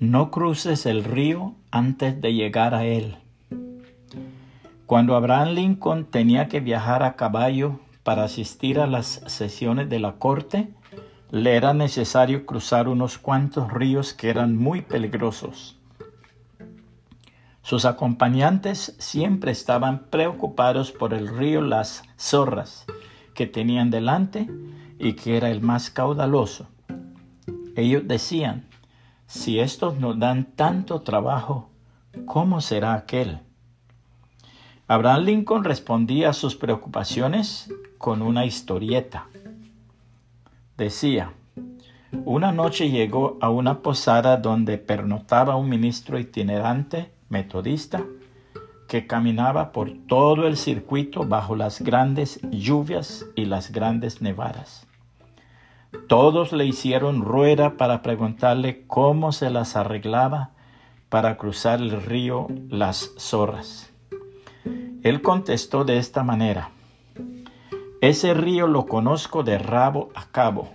no cruces el río antes de llegar a él. Cuando Abraham Lincoln tenía que viajar a caballo para asistir a las sesiones de la corte, le era necesario cruzar unos cuantos ríos que eran muy peligrosos. Sus acompañantes siempre estaban preocupados por el río Las Zorras, que tenían delante y que era el más caudaloso. Ellos decían, si estos nos dan tanto trabajo, ¿cómo será aquel? Abraham Lincoln respondía a sus preocupaciones con una historieta. Decía, una noche llegó a una posada donde pernotaba un ministro itinerante metodista que caminaba por todo el circuito bajo las grandes lluvias y las grandes nevadas. Todos le hicieron rueda para preguntarle cómo se las arreglaba para cruzar el río Las Zorras. Él contestó de esta manera, ese río lo conozco de rabo a cabo.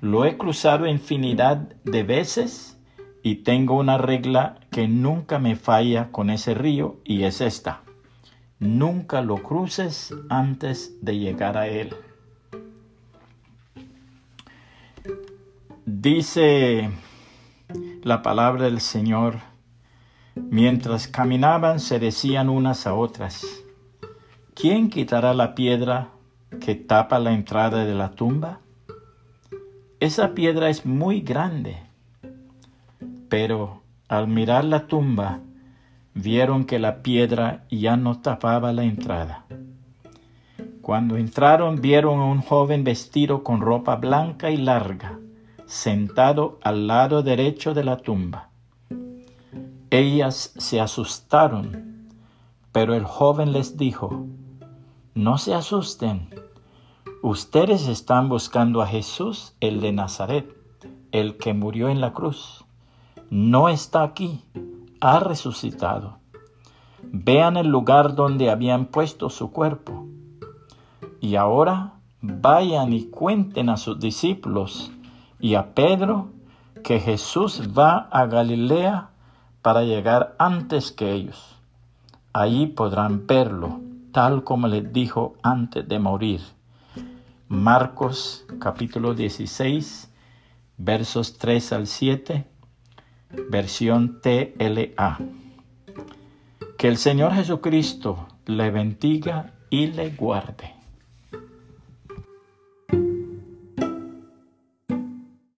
Lo he cruzado infinidad de veces y tengo una regla que nunca me falla con ese río y es esta. Nunca lo cruces antes de llegar a él. Dice la palabra del Señor, mientras caminaban se decían unas a otras, ¿quién quitará la piedra que tapa la entrada de la tumba? Esa piedra es muy grande. Pero al mirar la tumba, vieron que la piedra ya no tapaba la entrada. Cuando entraron vieron a un joven vestido con ropa blanca y larga, sentado al lado derecho de la tumba. Ellas se asustaron, pero el joven les dijo, no se asusten, ustedes están buscando a Jesús, el de Nazaret, el que murió en la cruz. No está aquí, ha resucitado. Vean el lugar donde habían puesto su cuerpo. Y ahora vayan y cuenten a sus discípulos y a Pedro que Jesús va a Galilea para llegar antes que ellos. Allí podrán verlo, tal como les dijo antes de morir. Marcos capítulo 16, versos 3 al 7, versión TLA. Que el Señor Jesucristo le bendiga y le guarde.